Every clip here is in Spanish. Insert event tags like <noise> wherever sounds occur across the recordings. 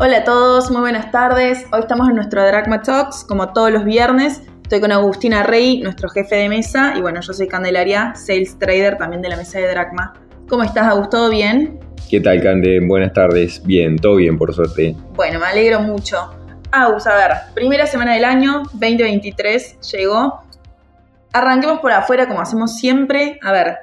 Hola a todos, muy buenas tardes. Hoy estamos en nuestro Dragma Talks, como todos los viernes. Estoy con Agustina Rey, nuestro jefe de mesa, y bueno, yo soy Candelaria, sales trader también de la mesa de Dragma. ¿Cómo estás, Agus? ¿Todo bien? ¿Qué tal, Cande? Buenas tardes. Bien, todo bien, por suerte. Bueno, me alegro mucho. Agus, a ver, primera semana del año, 2023, llegó. Arranquemos por afuera, como hacemos siempre. A ver,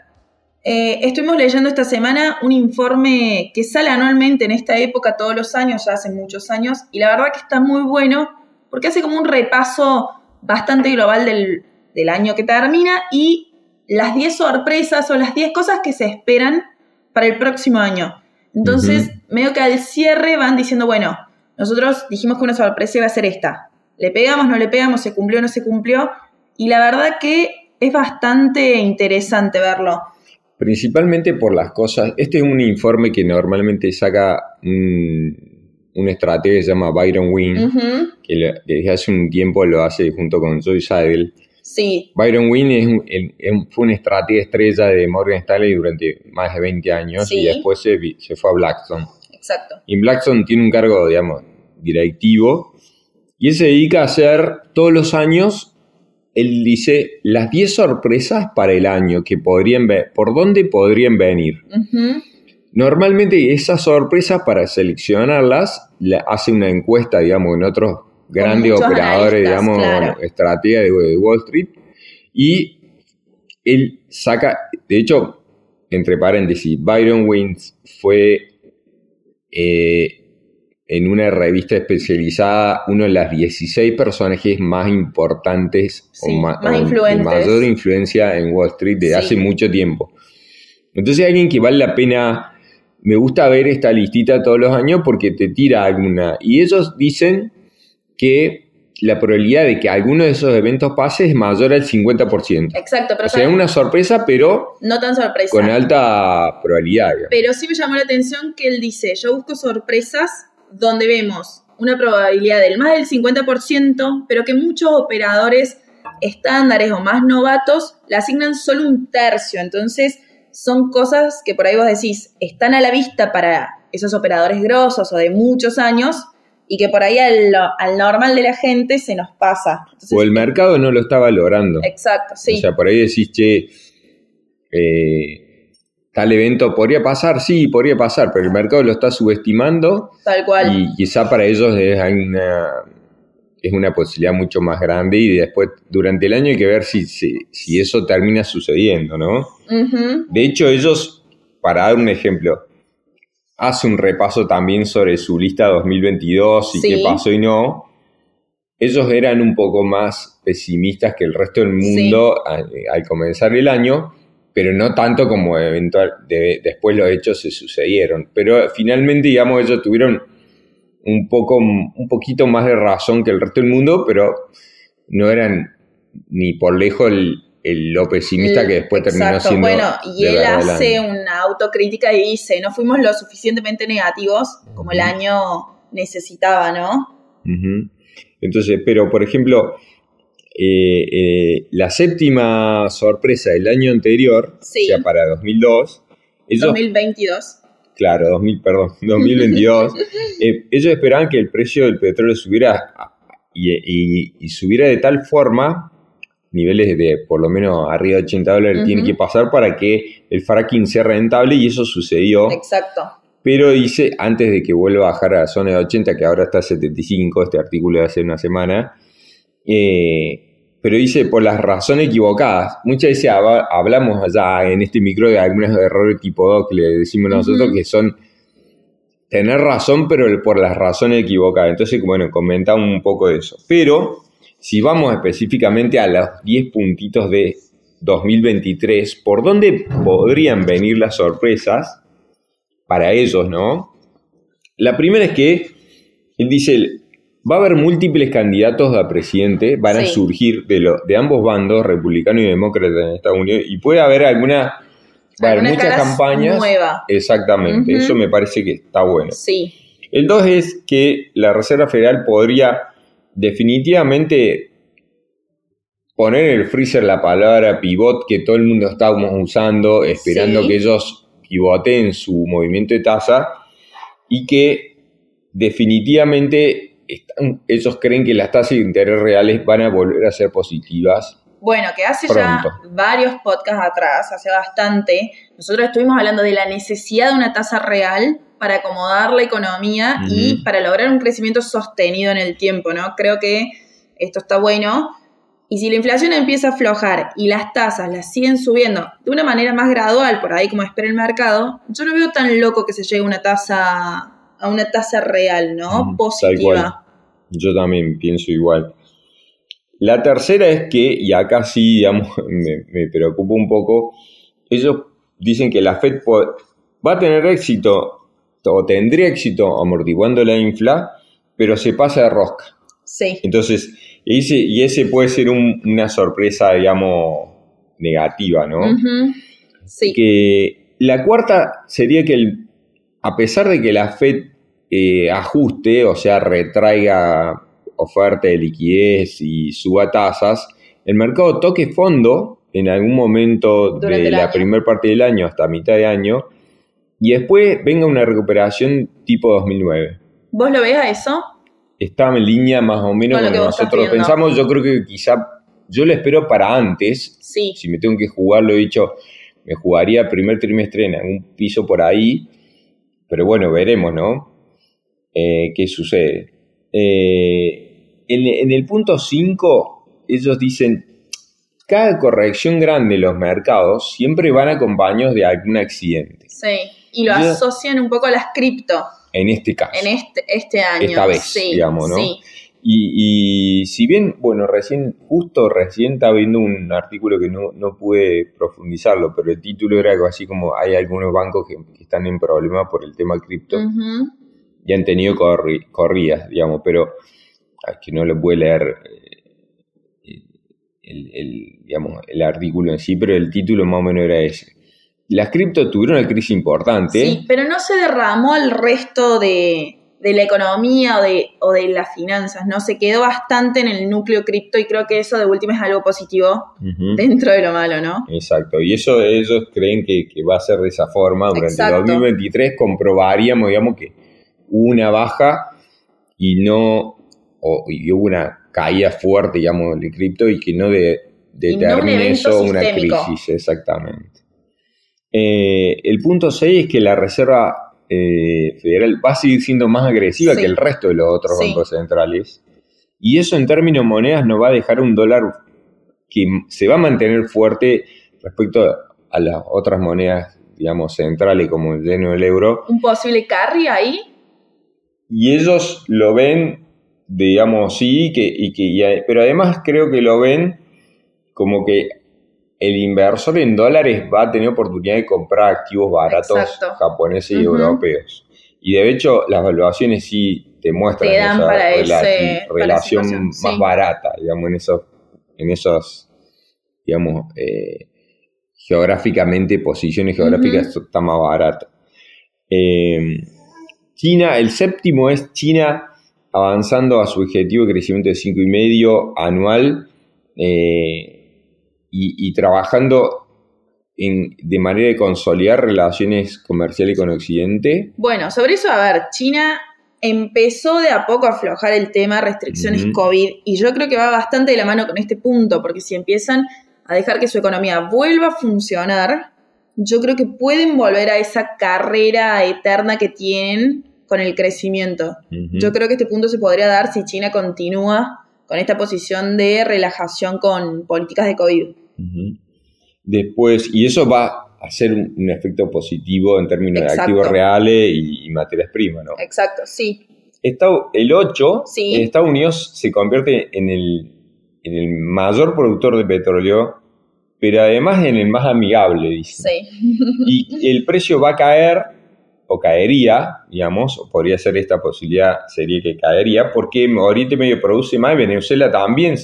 eh, estuvimos leyendo esta semana un informe que sale anualmente en esta época, todos los años, ya hace muchos años, y la verdad que está muy bueno porque hace como un repaso bastante global del, del año que termina y las 10 sorpresas o las 10 cosas que se esperan para el próximo año. Entonces, medio que al cierre van diciendo, bueno, nosotros dijimos que una sorpresa iba a ser esta. Le pegamos, no le pegamos, se cumplió, no se cumplió. Y la verdad que es bastante interesante verlo. Principalmente por las cosas. Este es un informe que normalmente saca un, un estratega que se llama Byron Wynn, que desde hace un tiempo lo hace junto con Joy Seidel. Sí. Byron Wynn es fue un estratega estrella de Morgan Stanley durante más de 20 años y después se, se, fue a Blackstone. Exacto. Y Blackstone tiene un cargo, digamos, directivo y él se dedica a hacer todos los años él dice las 10 sorpresas para el año que podrían ver, por dónde podrían venir. Normalmente esas sorpresas para seleccionarlas hace una encuesta, digamos, en otros grandes operadores, digamos, estrategia de, Wall Street. Y él saca, de hecho, entre paréntesis, Byron Wins fue eh, en una revista especializada uno de las 16 personajes más importantes o, más mayor influencia en Wall Street de hace mucho tiempo. Entonces alguien que vale la pena, me gusta ver esta listita todos los años porque te tira alguna. Y ellos dicen que la probabilidad de que alguno de esos eventos pase es mayor al 50%. Exacto, pero... O sea, una sorpresa, pero... No tan sorpresa. Con alta probabilidad. Pero sí me llamó la atención que él dice, yo busco sorpresas donde vemos una probabilidad del más del 50%, pero que muchos operadores estándares o más novatos le asignan solo un tercio. Entonces, son cosas que por ahí vos decís, están a la vista para esos operadores grosos o de muchos años y que por ahí al, normal de la gente se nos pasa. o el mercado no lo está valorando. Exacto, sí. O sea, por ahí decís, che, eh, tal evento podría pasar, sí, podría pasar, pero el mercado lo está subestimando. Tal cual. Y quizá para ellos es una, es una posibilidad mucho más grande y después durante el año hay que ver si, si, eso termina sucediendo, ¿no? De hecho, ellos, para dar un ejemplo, hace un repaso también sobre su lista 2022 y qué pasó y no. Ellos eran un poco más pesimistas que el resto del mundo al comenzar el año pero no tanto como eventual, después los hechos se sucedieron. Pero finalmente, digamos, ellos tuvieron un, poco, un poquito más de razón que el resto del mundo, pero no eran ni por lejos el, lo pesimista que después terminó siendo. Bueno, y él hace una autocrítica y dice, no fuimos lo suficientemente negativos como el año necesitaba, ¿no? Entonces, pero por ejemplo, eh, eh, la séptima sorpresa del año anterior, o sea, para 2002. 2022. Claro, 2000, perdón, <laughs> 2022. <laughs> Eh, ellos esperaban que el precio del petróleo subiera y, subiera de tal forma, niveles de por lo menos arriba de 80 dólares tienen que pasar para que el fracking sea rentable y eso sucedió. Exacto. Pero dice, antes de que vuelva a bajar a la zona de 80, que ahora está a 75, este artículo de hace una semana, eh, pero dice por las razones equivocadas. Muchas veces hablamos allá en este micro de algunos errores tipo 2 que le decimos nosotros que son tener razón, pero por las razones equivocadas. Entonces, bueno, comentamos un poco de eso. Pero si vamos específicamente a los 10 puntitos de 2023, ¿por dónde podrían venir las sorpresas para ellos, no? La primera es que él dice, Va a haber múltiples candidatos a presidente, van a surgir de, lo, de ambos bandos, republicano y demócrata en Estados Unidos, y puede haber alguna, va a haber muchas campañas. Nueva. Exactamente, eso me parece que está bueno. Sí. El dos es que la Reserva Federal podría definitivamente poner en el freezer la palabra pivot que todo el mundo estábamos usando, esperando que ellos pivoten su movimiento de tasa y que definitivamente están- ellos creen que las tasas de interés reales van a volver a ser positivas. Bueno, que hace Pronto. ya varios podcasts atrás, hace bastante, nosotros estuvimos hablando de la necesidad de una tasa real para acomodar la economía y para lograr un crecimiento sostenido en el tiempo, ¿no? Creo que esto está bueno. Y si la inflación empieza a aflojar y las tasas las siguen subiendo de una manera más gradual, por ahí como espera el mercado, yo no veo tan loco que se llegue a una tasa a una tasa real, ¿no? Tal Positiva. Yo también pienso igual. La tercera es que, y acá sí, digamos, <laughs> me, me preocupa un poco, ellos dicen que la Fed va a tener éxito o tendría éxito amortiguando la infla, pero se pasa de rosca. Sí. Entonces, y ese, y ese puede ser un- una sorpresa, digamos, negativa, ¿no? Sí. Que la cuarta sería que el- a pesar de que la Fed eh, ajuste, o sea, retraiga oferta de liquidez y suba tasas, el mercado toque fondo en algún momento Durante de la primera parte del año hasta mitad de año y después venga una recuperación tipo 2009. ¿Vos lo ves a eso? Está en línea más o menos Con lo que nosotros pensamos. Yo creo que quizá yo lo espero para antes, Sí. si me tengo que jugar, lo he dicho, me jugaría primer trimestre en algún piso por ahí, pero bueno, veremos, ¿no? Eh, ¿Qué sucede? Eh, en, en el punto 5, ellos dicen, cada corrección grande en los mercados siempre van acompañados de algún accidente. Sí. Y lo asocian un poco a las cripto En este caso. en este, este año. Esta vez, sí, digamos, ¿no? Sí. Y, y si bien, bueno, recién, justo recién estaba viendo un artículo que no, no pude profundizarlo, pero el título era algo así como hay algunos bancos que, que están en problemas por el tema cripto y han tenido corri- corridas, digamos, pero es que no lo pude leer eh, el, el, digamos, el artículo en sí, pero el título más o menos era ese. Las cripto tuvieron una crisis importante. Sí, pero no se derramó al resto de, de la economía o de, o de las finanzas, ¿no? Se quedó bastante en el núcleo cripto y creo que eso de última es algo positivo dentro de lo malo, ¿no? Exacto, y eso ellos creen que, que va a ser de esa forma. Durante Exacto. 2023 comprobaríamos, digamos, que hubo una baja y no, o, y hubo una caída fuerte, digamos, del cripto y que no de, no un determine evento eso una crisis, exactamente. Eh, el punto 6 es que la Reserva eh, Federal va a seguir siendo más agresiva Sí. que el resto de los otros Sí. bancos centrales. Y eso en términos de monedas nos va a dejar un dólar que se va a mantener fuerte respecto a las otras monedas, digamos, centrales como el yen o el euro. Un posible carry ahí. Y ellos lo ven, digamos, sí, que, y que, y pero además creo que lo ven como que el inversor en dólares va a tener oportunidad de comprar activos baratos Exacto. japoneses y europeos. Y de hecho, las valuaciones sí te muestran Te esa para ese- relación más sí. barata, digamos, en esos, en esos digamos, eh, geográficamente, posiciones geográficas está más barata. Eh, China, el séptimo es China avanzando a su objetivo de crecimiento de 5,5 anual eh, y, y trabajando en- de manera de consolidar relaciones comerciales con Occidente. Bueno, sobre eso, a ver, China empezó de a poco a aflojar el tema restricciones. COVID y yo creo que va bastante de la mano con este punto, porque si empiezan a dejar que su economía vuelva a funcionar, yo creo que pueden volver a esa carrera eterna que tienen con el crecimiento. Yo creo que este punto se podría dar si China continúa con esta posición de relajación con políticas de COVID. Después, y eso va a hacer un, un efecto positivo en términos Exacto. de activos reales y, y materias primas, ¿no? Exacto, sí. El 8, Sí. en Estados Unidos se convierte en el, en el mayor productor de petróleo, pero además en el más amigable, dicen. Sí. <laughs> Y el precio va a caer, o caería, digamos, o podría ser esta posibilidad, sería que caería, porque Oriente Medio produce más, y Venezuela también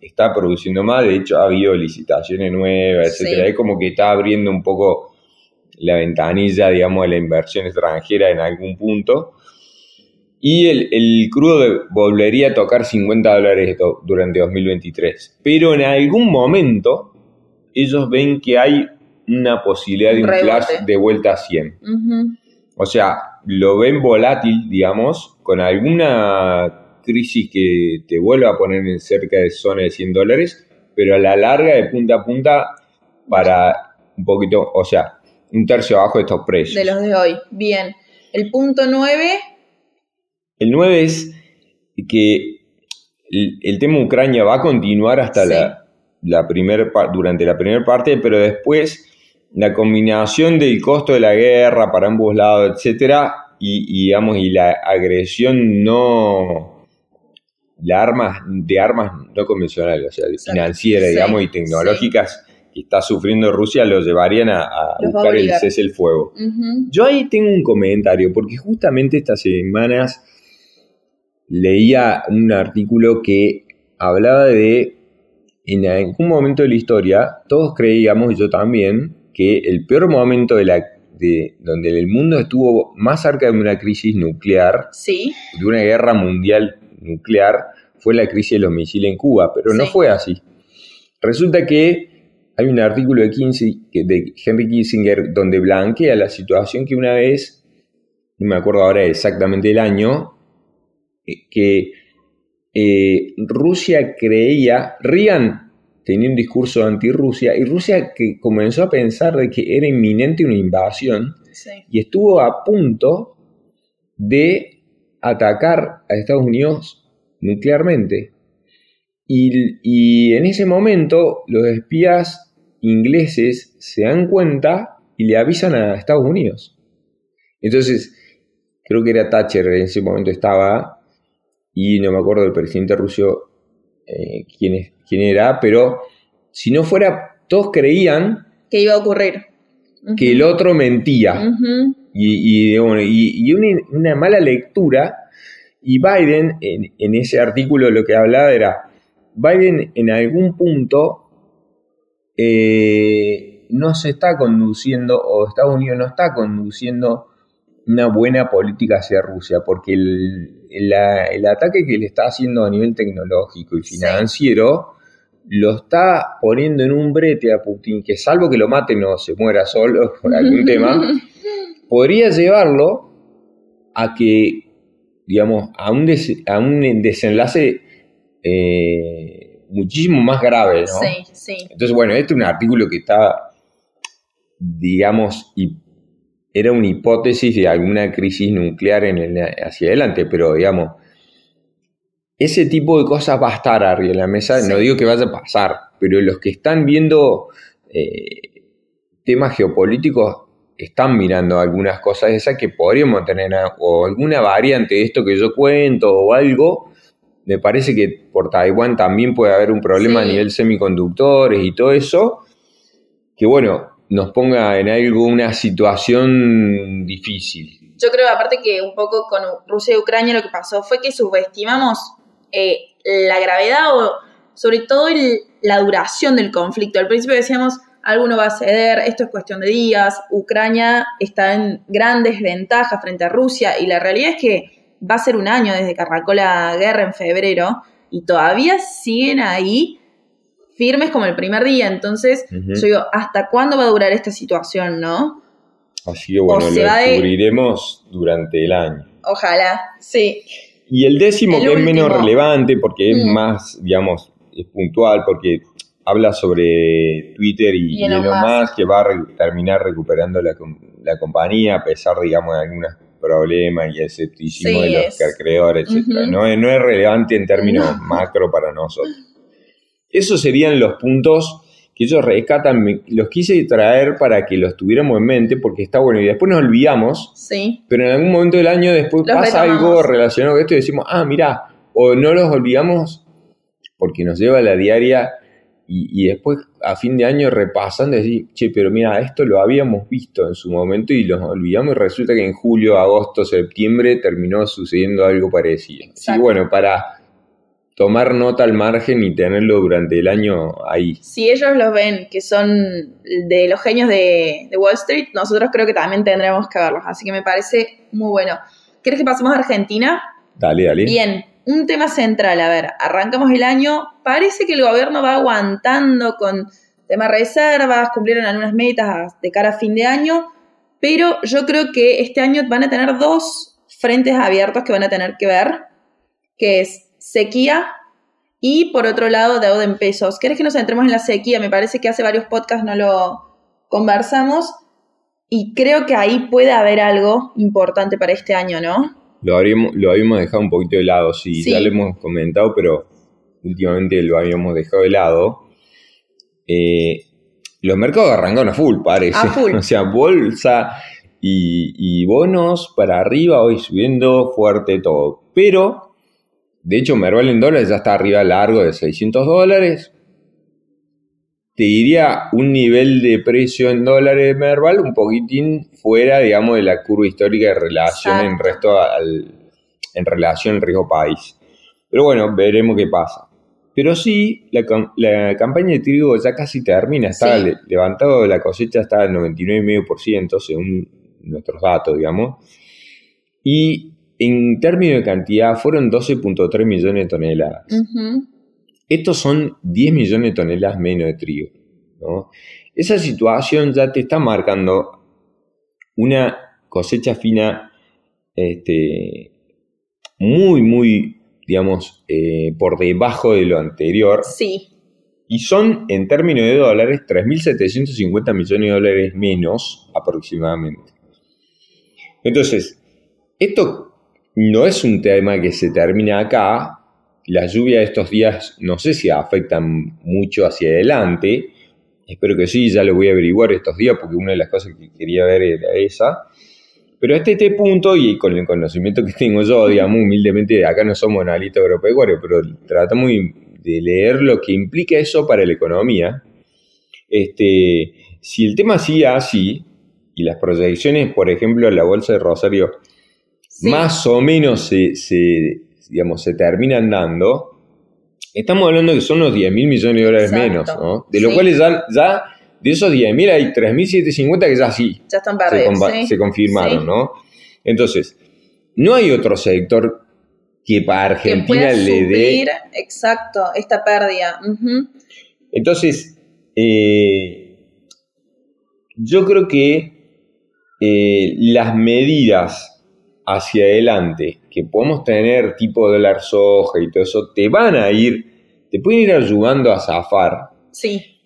está produciendo más, de hecho ha habido licitaciones nuevas, Sí. etcétera, es como que está abriendo un poco la ventanilla, digamos, de la inversión extranjera en algún punto. Y el, el crudo volvería a tocar 50 dólares durante 2023. Pero en algún momento ellos ven que hay una posibilidad de Un inflar rebote. de vuelta a 100. Ujú. O sea, lo ven volátil, digamos, con alguna crisis que te vuelva a poner en cerca de zona de 100 dólares, pero a la larga, de punta a punta, para un poquito, o sea, un tercio abajo de estos precios. De los de hoy. Bien. El punto 9. El 9 es que el, tema Ucrania va a continuar hasta la, la primer, durante la primera parte, pero después la combinación del costo de la guerra para ambos lados, etcétera, y, digamos, y la agresión no la armas de armas no convencionales, o sea, financieras, digamos, y tecnológicas que está sufriendo Rusia, lo llevarían a, buscar el cese el fuego. Yo ahí tengo un comentario, porque justamente estas semanas leía un artículo que hablaba de, en algún momento de la historia, todos creíamos, y yo también, que el peor momento de la de donde el mundo estuvo más cerca de una crisis nuclear, sí. de una guerra mundial nuclear, fue la crisis de los misiles en Cuba, pero no fue así. Resulta que hay un artículo de, de Henry Kissinger donde blanquea la situación que una vez, no me acuerdo ahora exactamente el año, eh, que eh, Rusia creía, Rian tenía un discurso anti-Rusia y Rusia que comenzó a pensar de que era inminente una invasión y estuvo a punto de atacar a Estados Unidos nuclearmente. Y, en ese momento los espías ingleses se dan cuenta y le avisan a Estados Unidos. Entonces, creo que era Thatcher en ese momento estaba y no me acuerdo del presidente ruso eh, quién, quién era, pero si no fuera, todos creían que iba a ocurrir. Que el otro mentía. Y, y, una, mala lectura. Y Biden, en, ese artículo lo que hablaba era, Biden en algún punto eh, no se está conduciendo, o Estados Unidos no está conduciendo una buena política hacia Rusia, porque el, ataque que le está haciendo a nivel tecnológico y financiero lo está poniendo en un brete a Putin, que salvo que lo maten o se muera solo <laughs> por algún tema, <laughs> podría llevarlo a que, digamos, a un, a un desenlace eh, muchísimo más grave, ¿no? Sí, sí. Entonces, bueno, este es un artículo que está, digamos, y era una hipótesis de alguna crisis nuclear en el, hacia adelante, pero digamos, ese tipo de cosas va a estar arriba de la mesa, no digo que vaya a pasar, pero los que están viendo eh, temas geopolíticos están mirando algunas cosas esas que podríamos tener, o alguna variante de esto que yo cuento o algo. Me parece que por Taiwán también puede haber un problema a nivel semiconductores y todo eso. Que bueno, nos ponga en algo una situación difícil. Yo creo, aparte que un poco con Rusia y Ucrania lo que pasó fue que subestimamos eh, la gravedad o sobre todo la duración del conflicto. Al principio decíamos, alguno va a ceder, esto es cuestión de días, Ucrania está en gran desventaja frente a Rusia y la realidad es que va a ser un año desde que arrancó la guerra en febrero y todavía siguen ahí firmes como el primer día. Entonces, yo digo, ¿hasta cuándo va a durar esta situación, no? Así que bueno, lo descubriremos durante el año. Ojalá, sí. Y el décimo, que es menos relevante porque es mm. más, digamos, es puntual, porque habla sobre Twitter y, y más que va a terminar recuperando la, compañía a pesar, digamos, de algunos problemas y escepticismo de los creadores, etc. no, es, no es relevante en términos macro para nosotros. Esos serían los puntos que ellos rescatan. Los quise traer para que los tuviéramos en mente porque está bueno. Y después nos olvidamos. Sí. Pero en algún momento del año después pasa algo relacionado con esto y decimos, ah, mira, o no los olvidamos porque nos lleva a la diaria y, después a fin de año repasan, decir, che, pero mira, esto lo habíamos visto en su momento y los olvidamos y resulta que en julio, agosto, septiembre terminó sucediendo algo parecido. Así bueno, para tomar nota al margen y tenerlo durante el año ahí. Si ellos los ven que son de los genios de, Wall Street, nosotros creo que también tendremos que verlos. Así que me parece muy bueno. ¿Quieres que pasemos a Argentina? Dale, dale. Bien, un tema central. A ver, arrancamos el año. Parece que el gobierno va aguantando con temas reservas, cumplieron algunas metas de cara a fin de año, pero yo creo que este año van a tener dos frentes abiertos que van a tener que ver, que es sequía y por otro lado deuda en pesos. ¿Querés que nos centremos en la sequía? Me parece que hace varios podcasts no lo conversamos y creo que ahí puede haber algo importante para este año, ¿no? Lo, habríamos, lo habíamos dejado un poquito de lado, sí, Sí. ya lo hemos comentado, pero últimamente lo habíamos dejado de lado. Eh, los mercados arrancaron a full, parece. A full. <laughs> o sea, bolsa y, y bonos para arriba, hoy subiendo fuerte todo. Pero, de hecho, Merval en dólares ya está arriba largo de 600 dólares. Te diría un nivel de precio en dólares de Merval un poquitín fuera, digamos, de la curva histórica de relación en resto al, en relación al riesgo país. Pero bueno, veremos qué pasa. Pero sí, la, cam- la campaña de trigo ya casi termina, está Sí. le- levantado la cosecha está al 99,5% según nuestros datos, digamos. Y en términos de cantidad fueron 12.3 millones de toneladas. Estos son 10 millones de toneladas menos de trigo. ¿no? Esa situación ya te está marcando una cosecha fina este, muy, muy, digamos, eh, por debajo de lo anterior. Sí, Y son, en términos de dólares, 3.750 millones de dólares menos aproximadamente. Entonces, esto no es un tema que se termina acá. Las lluvias de estos días no sé si afectan mucho hacia adelante. Espero que sí, ya lo voy a averiguar estos días porque una de las cosas que quería ver era esa. Pero hasta este punto, y con el conocimiento que tengo yo, digamos, humildemente, acá no somos analistas agropecuarios, pero tratamos de leer lo que implica eso para la economía. Este, si el tema sigue así, y las proyecciones, por ejemplo, la Bolsa de Rosario, sí. más o menos se, se, digamos, se terminan dando, estamos hablando que son unos 10 mil millones de dólares Exacto. menos, ¿no? De los Sí. cuales ya, ya de esos 10 mil hay 3.750 que ya sí, ya están se, perdidos. sí. se confirmaron. ¿no? Entonces, no hay otro sector que para Argentina le dé... exacto, esta pérdida. Entonces, eh, yo creo que eh, las medidas hacia adelante que podemos tener, tipo dólar soja y todo eso, te van a ir, te pueden ir ayudando a zafar, Sí,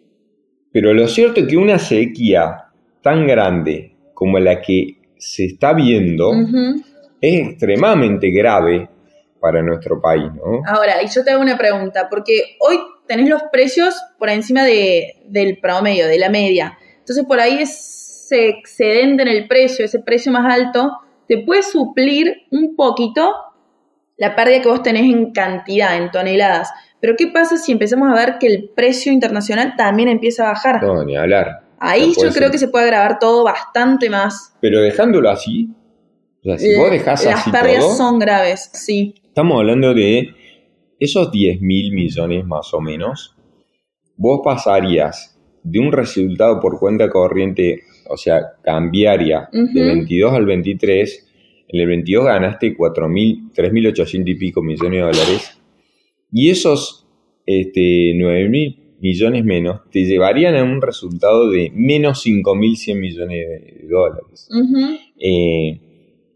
pero lo cierto es que una sequía tan grande como la que se está viendo es extremadamente grave para nuestro país, ¿no? Ahora, y yo te hago una pregunta, porque hoy tenés los precios por encima de- del promedio, de la media. Entonces, por ahí ese excedente en el precio, ese precio más alto, te puede suplir un poquito la pérdida que vos tenés en cantidad, en toneladas. Pero, ¿qué pasa si empezamos a ver que el precio internacional también empieza a bajar? No, ni hablar. Ahí no yo creo ser. que se puede agravar todo bastante más. Pero dejándolo así, o sea, si vos dejás Las así pérdidas todo, son graves, sí. estamos hablando de esos 10 mil millones más o menos, vos pasarías de un resultado por cuenta corriente, o sea, cambiaria, de Ujú. 22 al 23, en el 22 ganaste 4.000, 3.800 y pico millones de dólares, y esos este, 9.000 millones menos te llevarían a un resultado de menos 5.100 millones de dólares. Eh,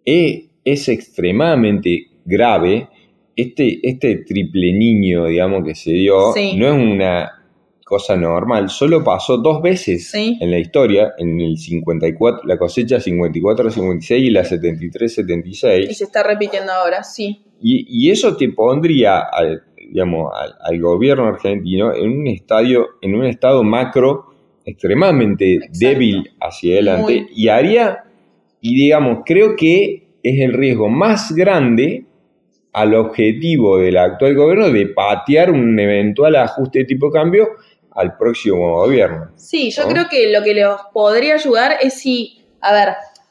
eh, es extremadamente grave. Este, este triple niño, digamos, que se dio, Sí. no es una cosa normal. Solo pasó dos veces Sí. en la historia, en el 54, la cosecha 54-56 y la 73-76. Y se está repitiendo ahora, sí. Y, y eso te pondría al, digamos, al, al gobierno argentino en un estadio, en un estado macro extremadamente Exacto. débil hacia adelante Muy. y haría, y digamos, creo que es el riesgo más grande al objetivo del actual gobierno de patear un eventual ajuste de tipo de cambio al próximo gobierno. Sí, yo ¿no? creo que lo que los podría ayudar es si, a ver,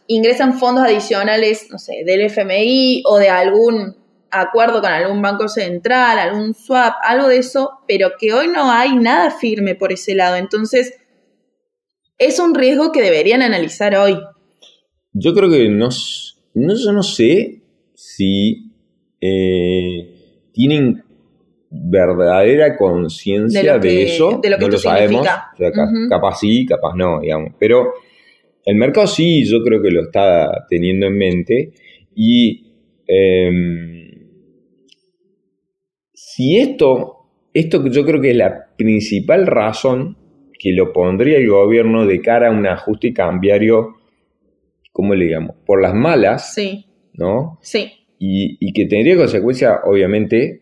ingresan fondos adicionales, no sé, del FMI o de algún acuerdo con algún banco central, algún swap, algo de eso, pero que hoy no hay nada firme por ese lado. Entonces, es un riesgo que deberían analizar hoy. Yo creo que no, no yo no sé si eh, tienen verdadera conciencia De eso. de lo que no lo sabemos. O sea. Capaz sí, capaz no, digamos. Pero El mercado sí, yo creo que lo está teniendo en mente. Y em, si esto, esto yo creo que es la principal razón que lo pondría el gobierno de cara a un ajuste cambiario, ¿cómo le digamos? Por las malas, Sí, ¿no? sí. Y, y que tendría consecuencias, obviamente,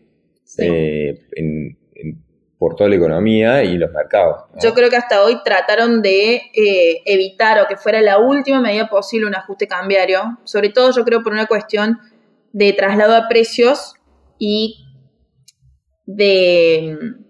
sí. eh, en- en- por toda la economía y los mercados. ¿no? Yo creo que hasta hoy trataron de eh, evitar o que fuera la última medida posible un ajuste cambiario, sobre todo yo creo por una cuestión de traslado a precios y de mm,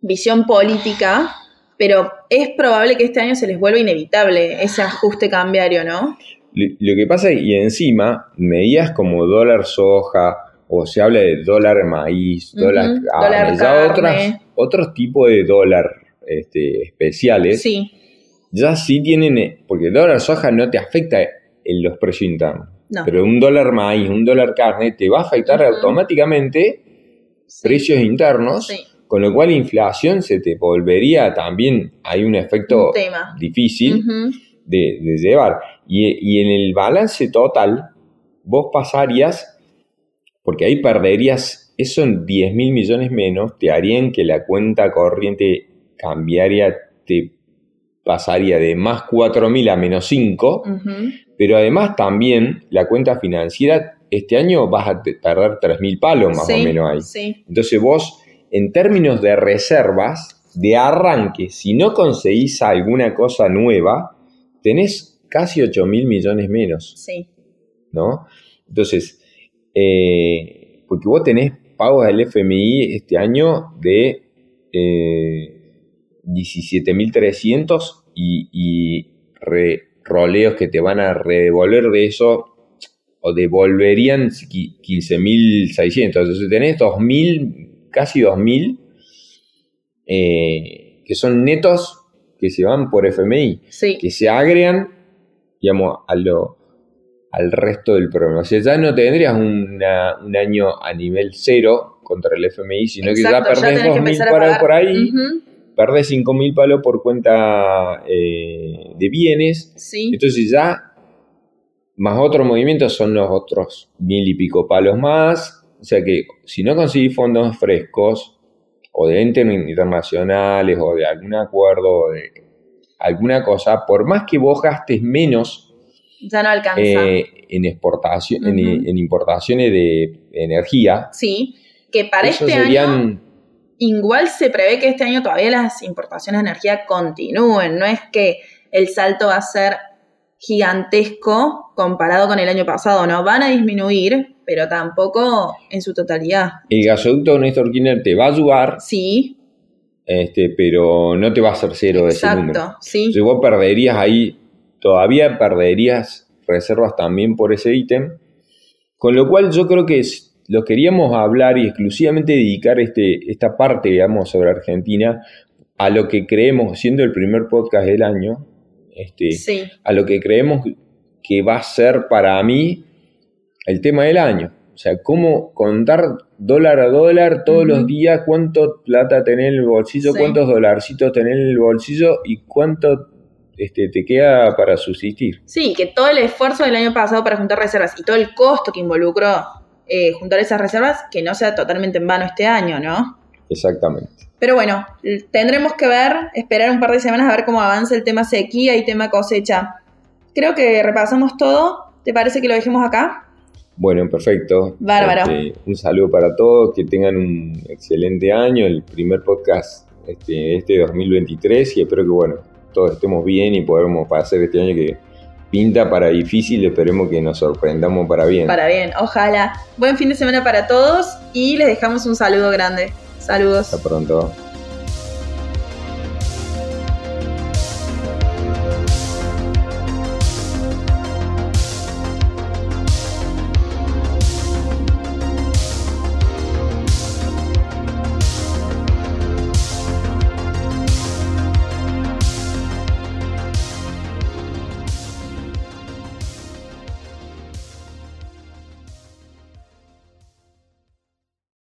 visión política, pero es probable que este año se les vuelva inevitable ese ajuste cambiario, ¿no? Lo lo que pasa, y encima, medidas como dólar soja, o se habla de dólar maíz, dólar carne, dólar ya otras, otros tipos de dólar este, especiales, Sí, ya sí tienen, eh, porque el dólar soja no te afecta en los precios internos, no. pero un dólar maíz, un dólar carne, te va a afectar automáticamente Sí, precios internos, sí, con lo cual inflación se te volvería también, hay un efecto un difícil de, de llevar. Y, y en el balance total, vos pasarías, porque ahí perderías, eso en 10 mil millones menos, te harían que la cuenta corriente cambiaria te pasaría de más 4 mil a menos 5, ujú. pero además también la cuenta financiera, este año vas a perder 3 mil palos más Sí, o menos ahí. Sí, Entonces vos, en términos de reservas, de arranque, si no conseguís alguna cosa nueva, tenés casi 8 mil millones menos, sí. ¿no? Entonces, eh, porque vos tenés pagos del FMI este año de eh, 17.300 y, y re- roleos que te van a redevolver de eso o devolverían qui- 15.600. Entonces tenés 2.000, casi 2.000, eh, que son netos que se van por FMI, Sí, que se agregan, digamos, a lo, al resto del programa. O sea, ya no tendrías una- un año a nivel cero contra el FMI, sino que ya perdés tenés que 2.000 empezar a palos por ahí, Ujú, perdés 5.000 palos por cuenta eh, de bienes, Sí, entonces ya, más otro movimiento son los otros mil y pico palos más. O sea que si no conseguís fondos frescos, o de entes internacionales, o de algún acuerdo, o de alguna cosa, por más que vos gastes menos ya no alcanza. eh, en exportación, en, importaciones de energía, sí, que para este serían año igual se prevé que este año todavía las importaciones de energía continúen. No es que el salto va a ser gigantesco comparado con el año pasado, ¿no? Van a disminuir, pero tampoco en su totalidad. el gasoducto Néstor Kirchner te va a ayudar, Sí, este, pero no te va a hacer cero de ese número. exacto, sí. Entonces vos perderías ahí, todavía perderías reservas también por ese ítem. Con lo cual yo creo que es- lo queríamos hablar y exclusivamente dedicar este, esta parte, digamos, sobre Argentina a lo que creemos, siendo el primer podcast del año, este, Sí, a lo que creemos que va a ser para mí el tema del año. O sea, cómo contar dólar a dólar todos los días, cuánto plata tenés en el bolsillo, Sí. cuántos dolarcitos tenés en el bolsillo y cuánto este, te queda para subsistir. sí, que todo el esfuerzo del año pasado para juntar reservas y todo el costo que involucró eh, juntar esas reservas, que no sea totalmente en vano este año, ¿no? Exactamente. Pero bueno, tendremos que ver, esperar un par de semanas a ver cómo avanza el tema sequía y tema cosecha. Creo que repasamos todo. ¿Te parece que lo dejemos acá? Bueno, perfecto. Bárbaro. Este, un saludo para todos, que tengan un excelente año, el primer podcast este, este 2023 y espero que, bueno, todos estemos bien y podamos pasar este año que pinta para difícil, esperemos que nos sorprendamos para bien. Para bien, ojalá. Buen fin de semana para todos y les dejamos un saludo grande. Saludos. Hasta pronto.